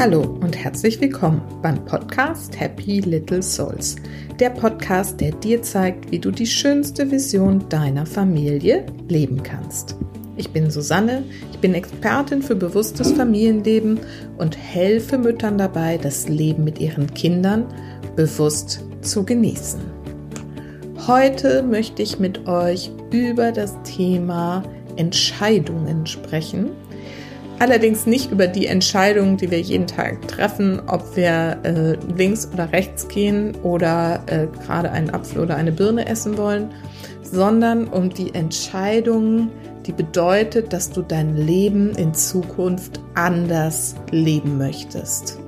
Hallo und herzlich willkommen beim Podcast Happy Little Souls. Der Podcast, der dir zeigt, wie du die schönste Vision deiner Familie leben kannst. Ich bin Susanne, ich bin Expertin für bewusstes Familienleben und helfe Müttern dabei, das Leben mit ihren Kindern bewusst zu genießen. Heute möchte ich mit euch über das Thema Entscheidungen sprechen Allerdings nicht über die Entscheidungen, die wir jeden Tag treffen, ob wir äh, links oder rechts gehen oder äh, gerade einen Apfel oder eine Birne essen wollen, sondern um die Entscheidung, die bedeutet, dass du dein Leben in Zukunft anders leben möchtest.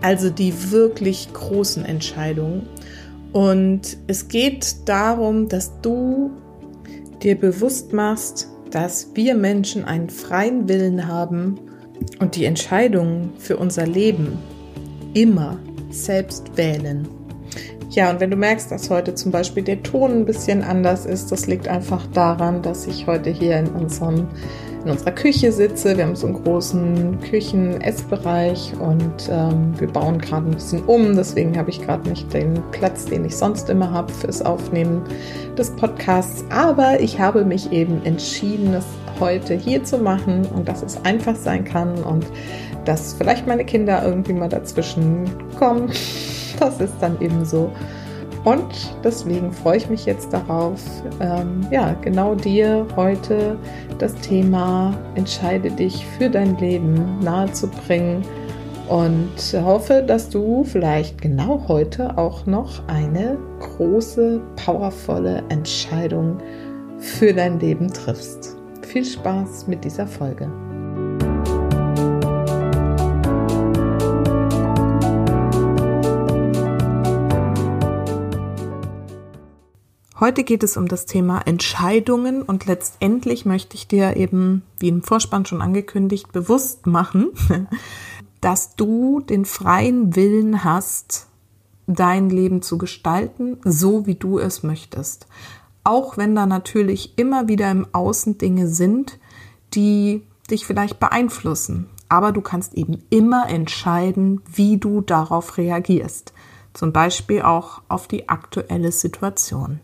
Also die wirklich großen Entscheidungen. Und es geht darum, dass du dir bewusst machst, dass wir Menschen einen freien Willen haben und die Entscheidungen für unser Leben immer selbst wählen. Ja, und wenn du merkst, dass heute zum Beispiel der Ton ein bisschen anders ist, das liegt einfach daran, dass ich heute hier in unserem in unserer Küche sitze. Wir haben so einen großen Küchen-Essbereich und ähm, wir bauen gerade ein bisschen um. Deswegen habe ich gerade nicht den Platz, den ich sonst immer habe fürs Aufnehmen des Podcasts. Aber ich habe mich eben entschieden, es heute hier zu machen und dass es einfach sein kann und dass vielleicht meine Kinder irgendwie mal dazwischen kommen. Das ist dann eben so. Und deswegen freue ich mich jetzt darauf, ähm, ja, genau dir heute das Thema Entscheide dich für dein Leben nahezubringen und hoffe, dass du vielleicht genau heute auch noch eine große, powervolle Entscheidung für dein Leben triffst. Viel Spaß mit dieser Folge. Heute geht es um das Thema Entscheidungen und letztendlich möchte ich dir eben, wie im Vorspann schon angekündigt, bewusst machen, dass du den freien Willen hast, dein Leben zu gestalten, so wie du es möchtest. Auch wenn da natürlich immer wieder im Außen Dinge sind, die dich vielleicht beeinflussen. Aber du kannst eben immer entscheiden, wie du darauf reagierst. Zum Beispiel auch auf die aktuelle Situation.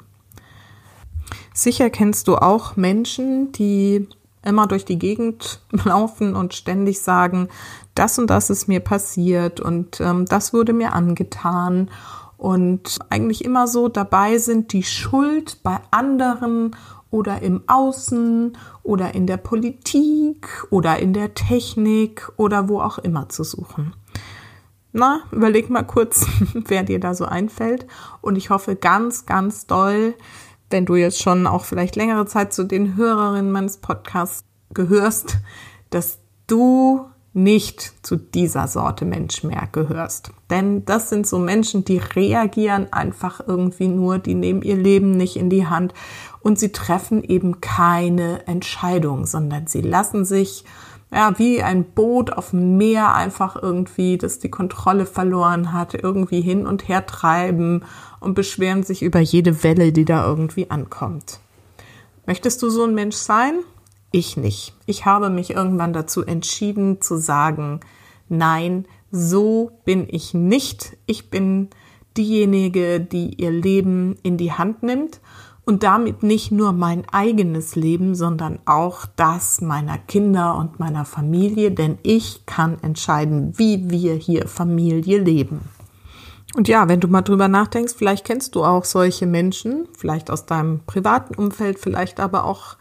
Sicher kennst du auch Menschen, die immer durch die Gegend laufen und ständig sagen, das und das ist mir passiert und ähm, das wurde mir angetan und eigentlich immer so dabei sind, die Schuld bei anderen oder im Außen oder in der Politik oder in der Technik oder wo auch immer zu suchen. Na, überleg mal kurz, wer dir da so einfällt und ich hoffe ganz, ganz doll, wenn du jetzt schon auch vielleicht längere Zeit zu den Hörerinnen meines Podcasts gehörst, dass du nicht zu dieser Sorte Mensch mehr gehörst. Denn das sind so Menschen, die reagieren einfach irgendwie nur, die nehmen ihr Leben nicht in die Hand und sie treffen eben keine Entscheidung, sondern sie lassen sich ja, wie ein Boot auf dem Meer einfach irgendwie, das die Kontrolle verloren hat, irgendwie hin und her treiben und beschweren sich über jede Welle, die da irgendwie ankommt. Möchtest du so ein Mensch sein? Ich nicht. Ich habe mich irgendwann dazu entschieden zu sagen, nein, so bin ich nicht. Ich bin diejenige, die ihr Leben in die Hand nimmt und damit nicht nur mein eigenes Leben, sondern auch das meiner Kinder und meiner Familie, denn ich kann entscheiden, wie wir hier Familie leben. Und ja, wenn du mal drüber nachdenkst, vielleicht kennst du auch solche Menschen, vielleicht aus deinem privaten Umfeld, vielleicht aber auch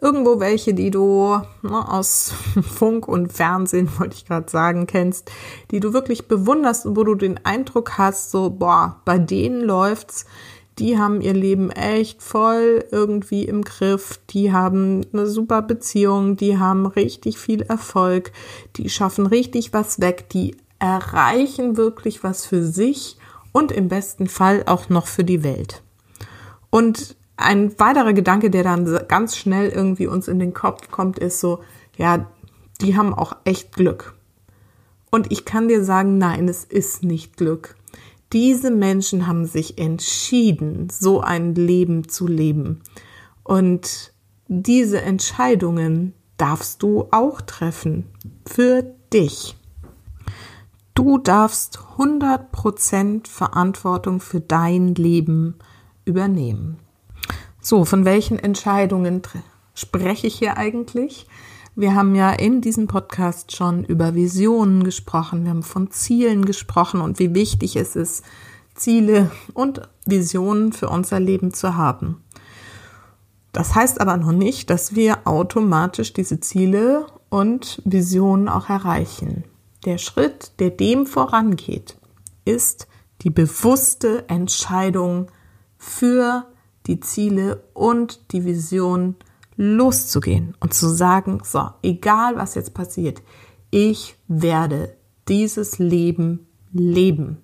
irgendwo welche, die du ne, aus Funk und Fernsehen, wollte ich gerade sagen, kennst, die du wirklich bewunderst und wo du den Eindruck hast, so, boah, bei denen läuft's. Die haben ihr Leben echt voll irgendwie im Griff, die haben eine super Beziehung, die haben richtig viel Erfolg, die schaffen richtig was weg, die erreichen wirklich was für sich und im besten Fall auch noch für die Welt. Und ein weiterer Gedanke, der dann ganz schnell irgendwie uns in den Kopf kommt, ist so, ja, die haben auch echt Glück. Und ich kann dir sagen, nein, es ist nicht Glück. Diese Menschen haben sich entschieden, so ein Leben zu leben. Und diese Entscheidungen darfst du auch treffen. Für dich. Du darfst 100% Verantwortung für dein Leben übernehmen. So, von welchen Entscheidungen spreche ich hier eigentlich? Wir haben ja in diesem Podcast schon über Visionen gesprochen, wir haben von Zielen gesprochen und wie wichtig es ist, Ziele und Visionen für unser Leben zu haben. Das heißt aber noch nicht, dass wir automatisch diese Ziele und Visionen auch erreichen. Der Schritt, der dem vorangeht, ist die bewusste Entscheidung für die Ziele und die Vision loszugehen und zu sagen, so, egal was jetzt passiert, ich werde dieses Leben leben.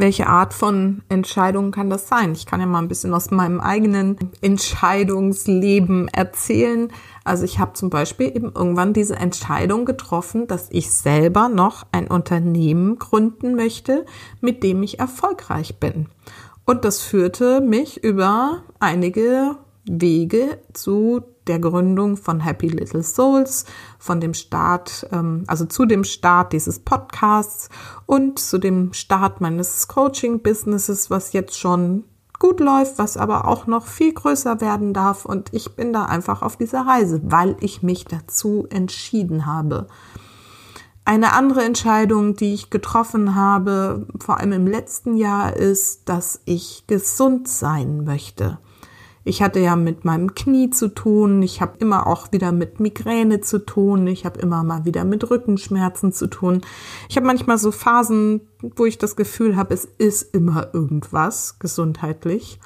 Welche Art von Entscheidung kann das sein? Ich kann ja mal ein bisschen aus meinem eigenen Entscheidungsleben erzählen. Also ich habe zum Beispiel eben irgendwann diese Entscheidung getroffen, dass ich selber noch ein Unternehmen gründen möchte, mit dem ich erfolgreich bin. Und das führte mich über einige Wege zu der Gründung von Happy Little Souls, von dem Start, ähm, also zu dem Start dieses Podcasts und zu dem Start meines Coaching-Businesses, was jetzt schon gut läuft, was aber auch noch viel größer werden darf. Und ich bin da einfach auf dieser Reise, weil ich mich dazu entschieden habe. Eine andere Entscheidung, die ich getroffen habe, vor allem im letzten Jahr, ist, dass ich gesund sein möchte. Ich hatte ja mit meinem Knie zu tun, ich habe immer auch wieder mit Migräne zu tun, ich habe immer mal wieder mit Rückenschmerzen zu tun. Ich habe manchmal so Phasen, wo ich das Gefühl habe, es ist immer irgendwas gesundheitlich.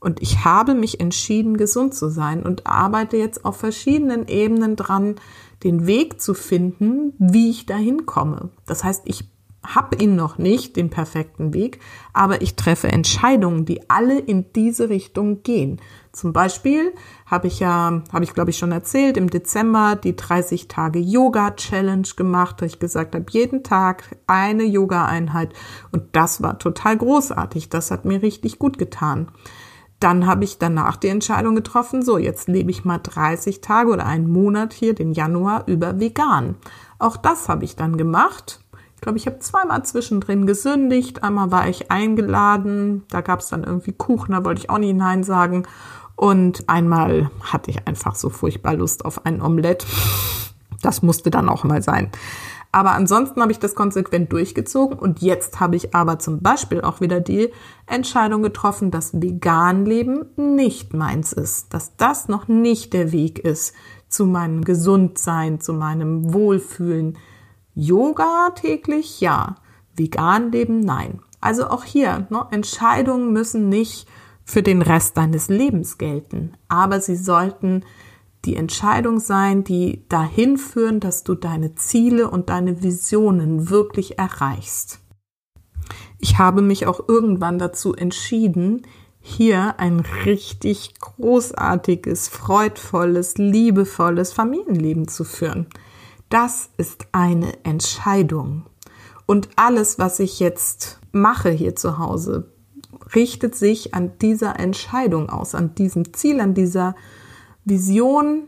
Und ich habe mich entschieden, gesund zu sein und arbeite jetzt auf verschiedenen Ebenen dran, den Weg zu finden, wie ich dahin komme. Das heißt, ich habe ihn noch nicht, den perfekten Weg, aber ich treffe Entscheidungen, die alle in diese Richtung gehen. Zum Beispiel habe ich ja, habe ich glaube ich schon erzählt, im Dezember die 30 Tage Yoga Challenge gemacht, wo ich gesagt habe, jeden Tag eine Yoga-Einheit und das war total großartig. Das hat mir richtig gut getan. Dann habe ich danach die Entscheidung getroffen, so jetzt lebe ich mal 30 Tage oder einen Monat hier, den Januar, über vegan. Auch das habe ich dann gemacht ich glaube, ich habe zweimal zwischendrin gesündigt. Einmal war ich eingeladen, da gab es dann irgendwie Kuchen, da wollte ich auch nicht Nein sagen. Und einmal hatte ich einfach so furchtbar Lust auf ein Omelett. Das musste dann auch mal sein. Aber ansonsten habe ich das konsequent durchgezogen und jetzt habe ich aber zum Beispiel auch wieder die Entscheidung getroffen, dass Veganleben nicht meins ist, dass das noch nicht der Weg ist zu meinem Gesundsein, zu meinem Wohlfühlen, Yoga täglich, ja. Vegan leben, nein. Also auch hier, ne, Entscheidungen müssen nicht für den Rest deines Lebens gelten, aber sie sollten die Entscheidung sein, die dahin führen, dass du deine Ziele und deine Visionen wirklich erreichst. Ich habe mich auch irgendwann dazu entschieden, hier ein richtig großartiges, freudvolles, liebevolles Familienleben zu führen. Das ist eine Entscheidung. Und alles, was ich jetzt mache hier zu Hause, richtet sich an dieser Entscheidung aus, an diesem Ziel, an dieser Vision.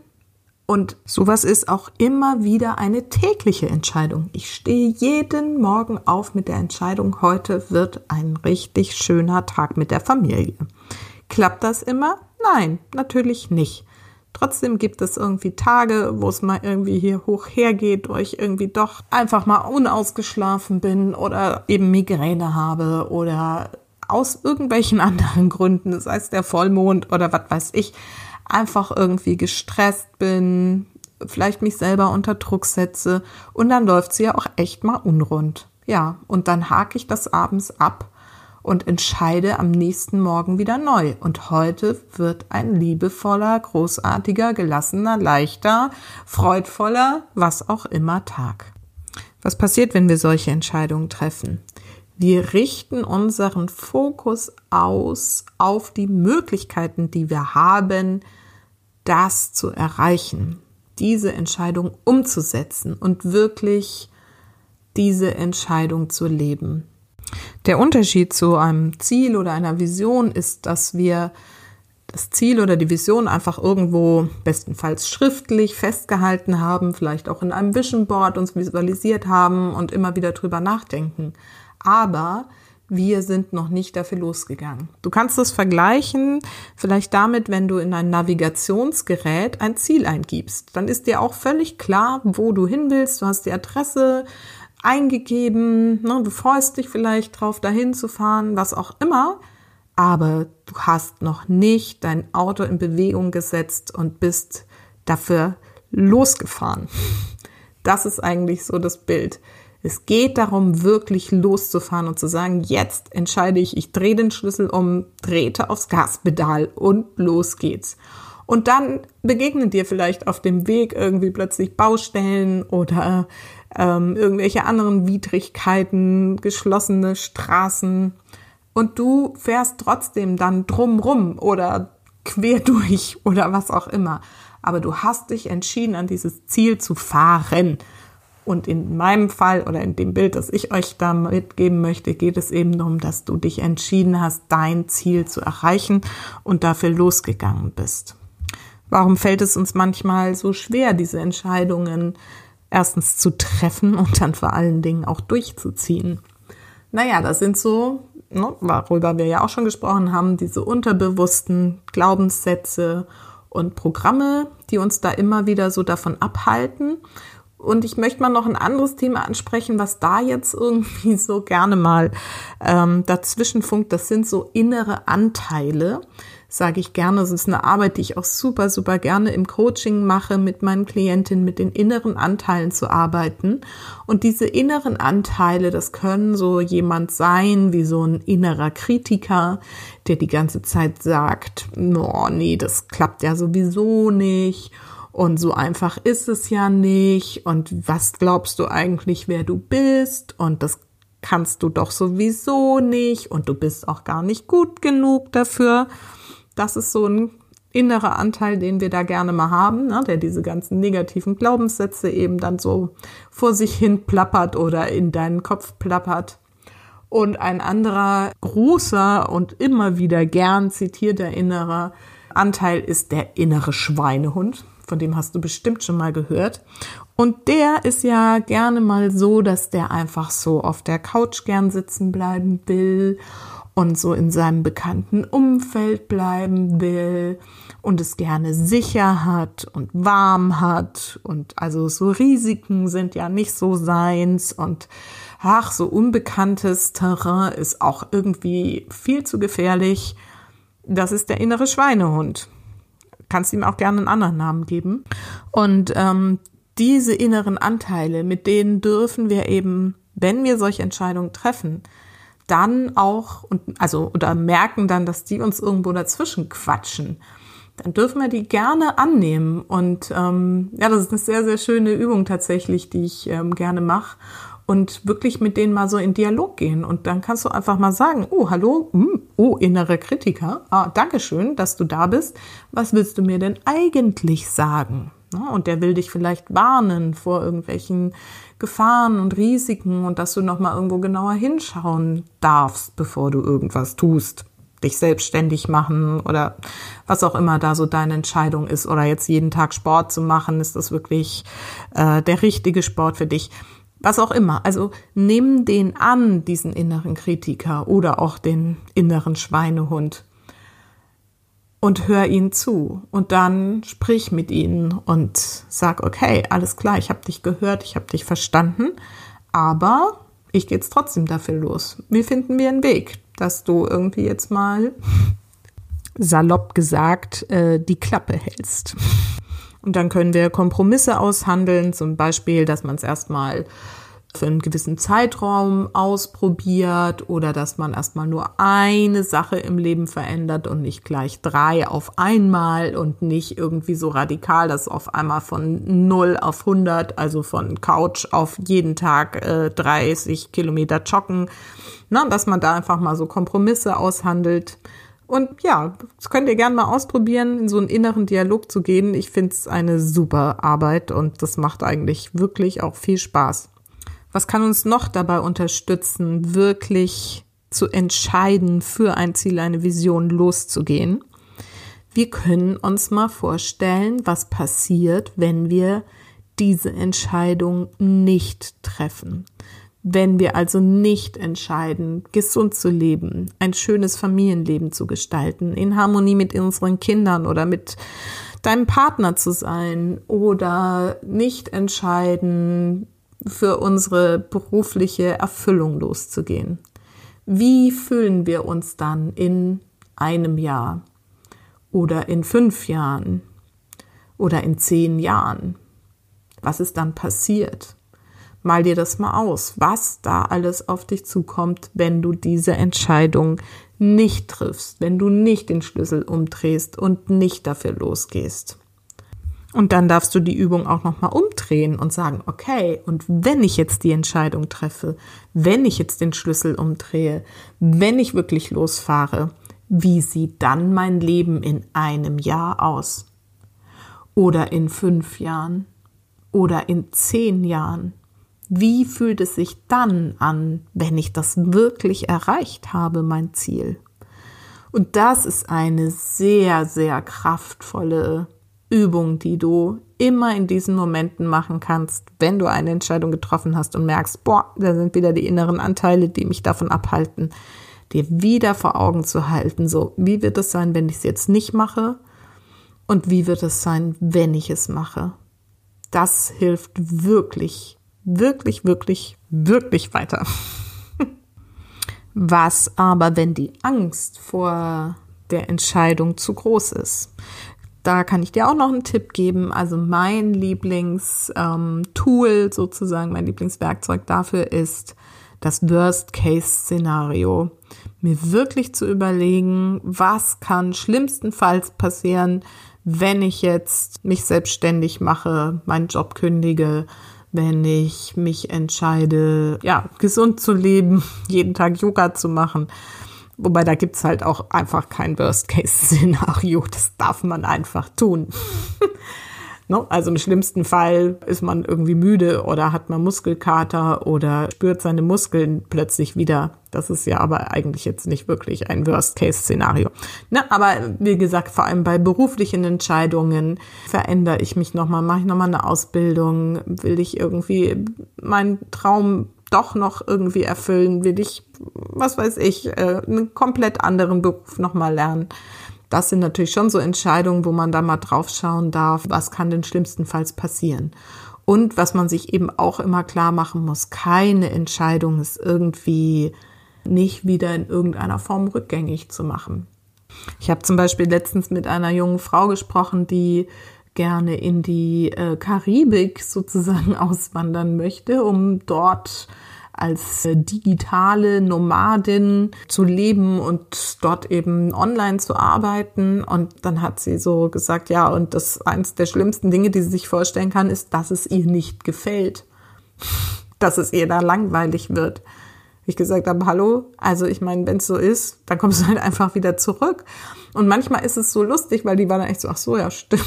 Und sowas ist auch immer wieder eine tägliche Entscheidung. Ich stehe jeden Morgen auf mit der Entscheidung, heute wird ein richtig schöner Tag mit der Familie. Klappt das immer? Nein, natürlich nicht. Trotzdem gibt es irgendwie Tage, wo es mal irgendwie hier hoch hergeht, wo ich irgendwie doch einfach mal unausgeschlafen bin oder eben Migräne habe oder aus irgendwelchen anderen Gründen, sei es der Vollmond oder was weiß ich, einfach irgendwie gestresst bin, vielleicht mich selber unter Druck setze und dann läuft sie ja auch echt mal unrund. Ja, und dann hake ich das abends ab und entscheide am nächsten Morgen wieder neu. Und heute wird ein liebevoller, großartiger, gelassener, leichter, freudvoller, was auch immer Tag. Was passiert, wenn wir solche Entscheidungen treffen? Wir richten unseren Fokus aus auf die Möglichkeiten, die wir haben, das zu erreichen, diese Entscheidung umzusetzen und wirklich diese Entscheidung zu leben. Der Unterschied zu einem Ziel oder einer Vision ist, dass wir das Ziel oder die Vision einfach irgendwo bestenfalls schriftlich festgehalten haben, vielleicht auch in einem Vision Board uns visualisiert haben und immer wieder drüber nachdenken. Aber wir sind noch nicht dafür losgegangen. Du kannst es vergleichen vielleicht damit, wenn du in ein Navigationsgerät ein Ziel eingibst. Dann ist dir auch völlig klar, wo du hin willst. Du hast die Adresse eingegeben, ne? du freust dich vielleicht drauf, dahin zu fahren, was auch immer. Aber du hast noch nicht dein Auto in Bewegung gesetzt und bist dafür losgefahren. Das ist eigentlich so das Bild. Es geht darum, wirklich loszufahren und zu sagen, jetzt entscheide ich, ich drehe den Schlüssel um, trete aufs Gaspedal und los geht's. Und dann begegnen dir vielleicht auf dem Weg irgendwie plötzlich Baustellen oder ähm, irgendwelche anderen Widrigkeiten, geschlossene Straßen. Und du fährst trotzdem dann drumrum oder quer durch oder was auch immer. Aber du hast dich entschieden, an dieses Ziel zu fahren. Und in meinem Fall oder in dem Bild, das ich euch da mitgeben möchte, geht es eben darum, dass du dich entschieden hast, dein Ziel zu erreichen und dafür losgegangen bist. Warum fällt es uns manchmal so schwer, diese Entscheidungen erstens zu treffen und dann vor allen Dingen auch durchzuziehen? Naja, das sind so, ne, worüber wir ja auch schon gesprochen haben, diese unterbewussten Glaubenssätze und Programme, die uns da immer wieder so davon abhalten und ich möchte mal noch ein anderes Thema ansprechen, was da jetzt irgendwie so gerne mal ähm, dazwischen funkt. Das sind so innere Anteile, sage ich gerne. Das ist eine Arbeit, die ich auch super, super gerne im Coaching mache, mit meinen Klientinnen, mit den inneren Anteilen zu arbeiten. Und diese inneren Anteile, das können so jemand sein, wie so ein innerer Kritiker, der die ganze Zeit sagt, oh, nee, das klappt ja sowieso nicht und so einfach ist es ja nicht. Und was glaubst du eigentlich, wer du bist? Und das kannst du doch sowieso nicht. Und du bist auch gar nicht gut genug dafür. Das ist so ein innerer Anteil, den wir da gerne mal haben, ne, der diese ganzen negativen Glaubenssätze eben dann so vor sich hin plappert oder in deinen Kopf plappert. Und ein anderer großer und immer wieder gern zitierter innerer Anteil ist der innere Schweinehund von dem hast du bestimmt schon mal gehört. Und der ist ja gerne mal so, dass der einfach so auf der Couch gern sitzen bleiben will und so in seinem bekannten Umfeld bleiben will und es gerne sicher hat und warm hat und also so Risiken sind ja nicht so seins und ach, so unbekanntes Terrain ist auch irgendwie viel zu gefährlich. Das ist der innere Schweinehund kannst ihm auch gerne einen anderen Namen geben. Und ähm, diese inneren Anteile, mit denen dürfen wir eben, wenn wir solche Entscheidungen treffen, dann auch und also oder merken dann, dass die uns irgendwo dazwischen quatschen, dann dürfen wir die gerne annehmen. Und ähm, ja, das ist eine sehr, sehr schöne Übung tatsächlich, die ich ähm, gerne mache und wirklich mit denen mal so in Dialog gehen. Und dann kannst du einfach mal sagen, oh, hallo, hm, oh, innere Kritiker, ah, Dankeschön, dass du da bist. Was willst du mir denn eigentlich sagen? Und der will dich vielleicht warnen vor irgendwelchen Gefahren und Risiken und dass du nochmal irgendwo genauer hinschauen darfst, bevor du irgendwas tust. Dich selbstständig machen oder was auch immer da so deine Entscheidung ist. Oder jetzt jeden Tag Sport zu machen, ist das wirklich äh, der richtige Sport für dich? was auch immer. Also nimm den an, diesen inneren Kritiker oder auch den inneren Schweinehund und hör ihn zu und dann sprich mit ihnen und sag, okay, alles klar, ich habe dich gehört, ich habe dich verstanden, aber ich gehe jetzt trotzdem dafür los. Wie finden wir einen Weg, dass du irgendwie jetzt mal salopp gesagt äh, die Klappe hältst? Und dann können wir Kompromisse aushandeln, zum Beispiel, dass man es erstmal für einen gewissen Zeitraum ausprobiert oder dass man erstmal nur eine Sache im Leben verändert und nicht gleich drei auf einmal und nicht irgendwie so radikal, dass auf einmal von 0 auf 100, also von Couch auf jeden Tag äh, 30 Kilometer joggen, na, dass man da einfach mal so Kompromisse aushandelt und ja, das könnt ihr gerne mal ausprobieren, in so einen inneren Dialog zu gehen. Ich finde es eine super Arbeit und das macht eigentlich wirklich auch viel Spaß. Was kann uns noch dabei unterstützen, wirklich zu entscheiden, für ein Ziel, eine Vision loszugehen? Wir können uns mal vorstellen, was passiert, wenn wir diese Entscheidung nicht treffen. Wenn wir also nicht entscheiden, gesund zu leben, ein schönes Familienleben zu gestalten, in Harmonie mit unseren Kindern oder mit deinem Partner zu sein oder nicht entscheiden, für unsere berufliche Erfüllung loszugehen. Wie fühlen wir uns dann in einem Jahr oder in fünf Jahren oder in zehn Jahren? Was ist dann passiert? Mal dir das mal aus, was da alles auf dich zukommt, wenn du diese Entscheidung nicht triffst, wenn du nicht den Schlüssel umdrehst und nicht dafür losgehst. Und dann darfst du die Übung auch nochmal umdrehen und sagen, okay, und wenn ich jetzt die Entscheidung treffe, wenn ich jetzt den Schlüssel umdrehe, wenn ich wirklich losfahre, wie sieht dann mein Leben in einem Jahr aus? Oder in fünf Jahren? Oder in zehn Jahren? Wie fühlt es sich dann an, wenn ich das wirklich erreicht habe, mein Ziel? Und das ist eine sehr, sehr kraftvolle Übung, die du immer in diesen Momenten machen kannst, wenn du eine Entscheidung getroffen hast und merkst, boah, da sind wieder die inneren Anteile, die mich davon abhalten, dir wieder vor Augen zu halten, so, wie wird es sein, wenn ich es jetzt nicht mache? Und wie wird es sein, wenn ich es mache? Das hilft wirklich, wirklich, wirklich, wirklich weiter. Was aber, wenn die Angst vor der Entscheidung zu groß ist? Da kann ich dir auch noch einen Tipp geben. Also mein Lieblingstool ähm, sozusagen, mein Lieblingswerkzeug dafür ist das Worst-Case-Szenario. Mir wirklich zu überlegen, was kann schlimmstenfalls passieren, wenn ich jetzt mich selbstständig mache, meinen Job kündige, wenn ich mich entscheide, ja, gesund zu leben, jeden Tag Yoga zu machen Wobei da gibt's halt auch einfach kein Worst-Case-Szenario. Das darf man einfach tun. Ne? Also im schlimmsten Fall ist man irgendwie müde oder hat man Muskelkater oder spürt seine Muskeln plötzlich wieder. Das ist ja aber eigentlich jetzt nicht wirklich ein Worst-Case-Szenario. Ne? Aber wie gesagt, vor allem bei beruflichen Entscheidungen verändere ich mich nochmal, mache ich nochmal eine Ausbildung, will ich irgendwie meinen Traum doch noch irgendwie erfüllen, will ich, was weiß ich, äh, einen komplett anderen Beruf nochmal lernen. Das sind natürlich schon so Entscheidungen, wo man da mal drauf schauen darf, was kann denn schlimmstenfalls passieren. Und was man sich eben auch immer klar machen muss, keine Entscheidung ist irgendwie nicht wieder in irgendeiner Form rückgängig zu machen. Ich habe zum Beispiel letztens mit einer jungen Frau gesprochen, die gerne in die äh, Karibik sozusagen auswandern möchte, um dort als äh, digitale Nomadin zu leben und dort eben online zu arbeiten. Und dann hat sie so gesagt, ja, und das eins der schlimmsten Dinge, die sie sich vorstellen kann, ist, dass es ihr nicht gefällt, dass es ihr da langweilig wird ich gesagt habe, hallo, also ich meine, wenn es so ist, dann kommst du halt einfach wieder zurück. Und manchmal ist es so lustig, weil die waren dann echt so, ach so, ja, stimmt.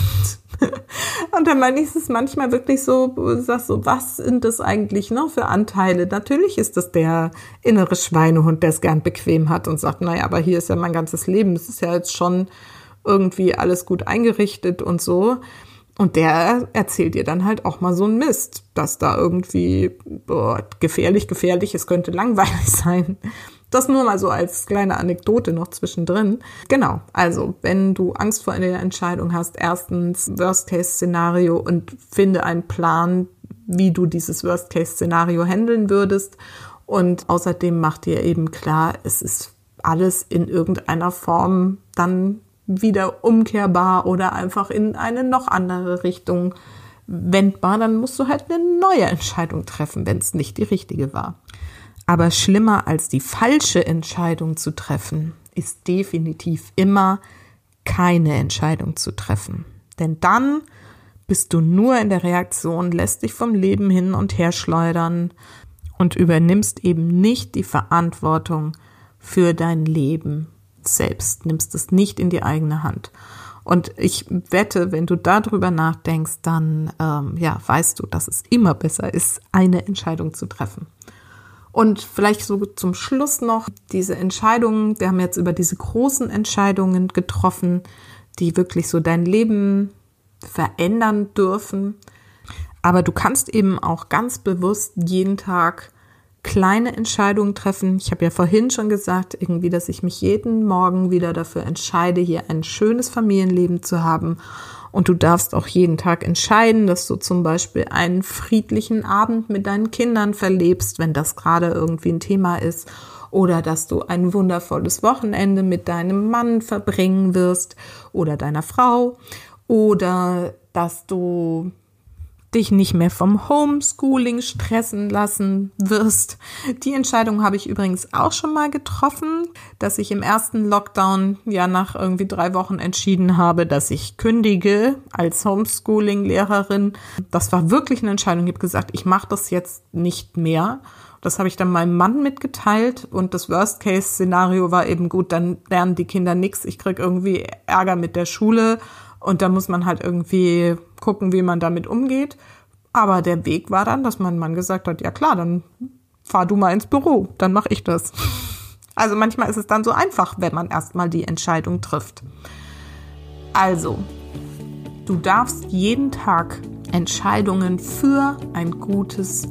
Und dann meine ich es manchmal wirklich so, sagst so, was sind das eigentlich noch für Anteile? Natürlich ist das der innere Schweinehund, der es gern bequem hat und sagt, naja, aber hier ist ja mein ganzes Leben, es ist ja jetzt schon irgendwie alles gut eingerichtet und so. Und der erzählt dir dann halt auch mal so ein Mist, dass da irgendwie boah, gefährlich, gefährlich, es könnte langweilig sein. Das nur mal so als kleine Anekdote noch zwischendrin. Genau, also wenn du Angst vor einer Entscheidung hast, erstens Worst-Case-Szenario und finde einen Plan, wie du dieses Worst-Case-Szenario handeln würdest. Und außerdem mach dir eben klar, es ist alles in irgendeiner Form dann wieder umkehrbar oder einfach in eine noch andere Richtung wendbar, dann musst du halt eine neue Entscheidung treffen, wenn es nicht die richtige war. Aber schlimmer als die falsche Entscheidung zu treffen, ist definitiv immer keine Entscheidung zu treffen. Denn dann bist du nur in der Reaktion, lässt dich vom Leben hin und her schleudern und übernimmst eben nicht die Verantwortung für dein Leben selbst, nimmst es nicht in die eigene Hand. Und ich wette, wenn du darüber nachdenkst, dann ähm, ja, weißt du, dass es immer besser ist, eine Entscheidung zu treffen. Und vielleicht so zum Schluss noch diese Entscheidungen. Wir haben jetzt über diese großen Entscheidungen getroffen, die wirklich so dein Leben verändern dürfen. Aber du kannst eben auch ganz bewusst jeden Tag kleine Entscheidungen treffen. Ich habe ja vorhin schon gesagt, irgendwie, dass ich mich jeden Morgen wieder dafür entscheide, hier ein schönes Familienleben zu haben. Und du darfst auch jeden Tag entscheiden, dass du zum Beispiel einen friedlichen Abend mit deinen Kindern verlebst, wenn das gerade irgendwie ein Thema ist. Oder dass du ein wundervolles Wochenende mit deinem Mann verbringen wirst oder deiner Frau. Oder dass du dich nicht mehr vom Homeschooling stressen lassen wirst. Die Entscheidung habe ich übrigens auch schon mal getroffen, dass ich im ersten Lockdown ja nach irgendwie drei Wochen entschieden habe, dass ich kündige als Homeschooling-Lehrerin. Das war wirklich eine Entscheidung. Ich habe gesagt, ich mache das jetzt nicht mehr. Das habe ich dann meinem Mann mitgeteilt und das Worst-Case-Szenario war eben gut, dann lernen die Kinder nichts. Ich krieg irgendwie Ärger mit der Schule und da muss man halt irgendwie gucken, wie man damit umgeht. Aber der Weg war dann, dass mein Mann gesagt hat, ja klar, dann fahr du mal ins Büro, dann mache ich das. Also manchmal ist es dann so einfach, wenn man erstmal die Entscheidung trifft. Also, du darfst jeden Tag Entscheidungen für ein gutes,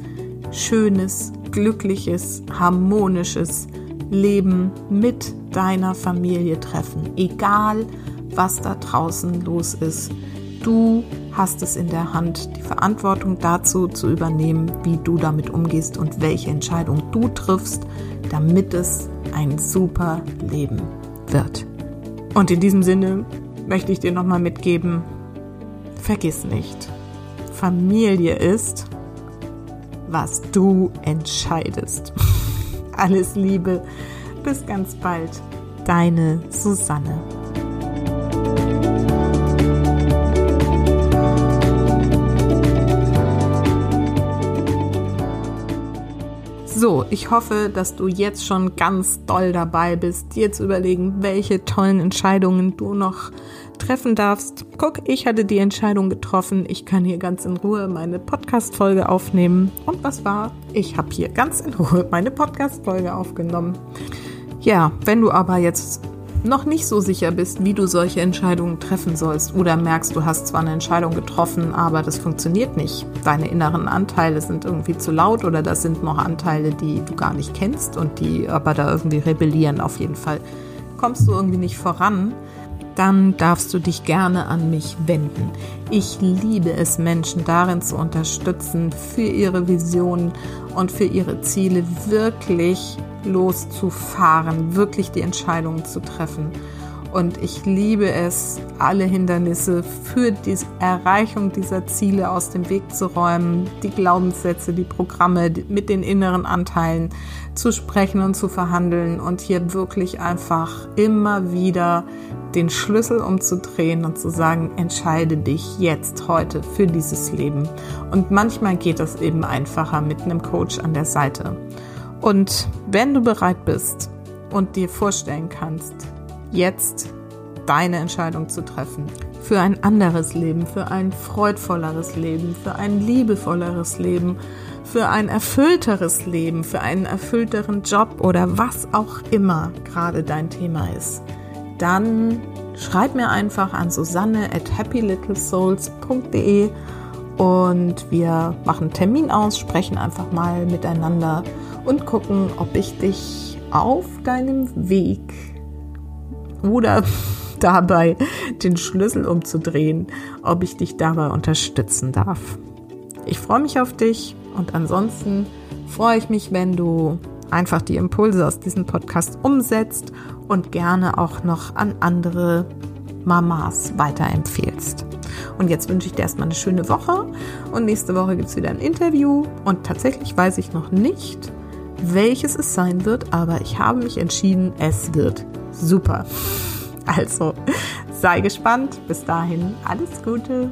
schönes, glückliches, harmonisches Leben mit deiner Familie treffen. Egal, was da draußen los ist. Du hast es in der Hand, die Verantwortung dazu zu übernehmen, wie du damit umgehst und welche Entscheidung du triffst, damit es ein super Leben wird. Und in diesem Sinne möchte ich dir nochmal mitgeben, vergiss nicht, Familie ist, was du entscheidest. Alles Liebe, bis ganz bald, deine Susanne. Ich hoffe, dass du jetzt schon ganz doll dabei bist, dir zu überlegen, welche tollen Entscheidungen du noch treffen darfst. Guck, ich hatte die Entscheidung getroffen. Ich kann hier ganz in Ruhe meine Podcast-Folge aufnehmen. Und was war? Ich habe hier ganz in Ruhe meine Podcast-Folge aufgenommen. Ja, wenn du aber jetzt noch nicht so sicher bist, wie du solche Entscheidungen treffen sollst oder merkst, du hast zwar eine Entscheidung getroffen, aber das funktioniert nicht. Deine inneren Anteile sind irgendwie zu laut oder das sind noch Anteile, die du gar nicht kennst und die aber da irgendwie rebellieren auf jeden Fall. Kommst du irgendwie nicht voran, dann darfst du dich gerne an mich wenden. Ich liebe es, Menschen darin zu unterstützen, für ihre Visionen und für ihre Ziele wirklich loszufahren, wirklich die Entscheidungen zu treffen. Und ich liebe es, alle Hindernisse für die Erreichung dieser Ziele aus dem Weg zu räumen, die Glaubenssätze, die Programme mit den inneren Anteilen zu sprechen und zu verhandeln und hier wirklich einfach immer wieder den Schlüssel umzudrehen und zu sagen, entscheide dich jetzt heute für dieses Leben. Und manchmal geht das eben einfacher mit einem Coach an der Seite. Und wenn du bereit bist und dir vorstellen kannst, jetzt deine Entscheidung zu treffen, für ein anderes Leben, für ein freudvolleres Leben, für ein liebevolleres Leben, für ein erfüllteres Leben, für einen erfüllteren Job oder was auch immer gerade dein Thema ist, dann schreib mir einfach an Susanne at happylittlesouls.de und wir machen einen Termin aus, sprechen einfach mal miteinander und gucken, ob ich dich auf deinem Weg oder dabei den Schlüssel umzudrehen, ob ich dich dabei unterstützen darf. Ich freue mich auf dich und ansonsten freue ich mich, wenn du einfach die Impulse aus diesem Podcast umsetzt und gerne auch noch an andere Mamas weiterempfehlst. Und jetzt wünsche ich dir erstmal eine schöne Woche und nächste Woche gibt es wieder ein Interview und tatsächlich weiß ich noch nicht, welches es sein wird, aber ich habe mich entschieden, es wird super. Also sei gespannt. Bis dahin alles Gute.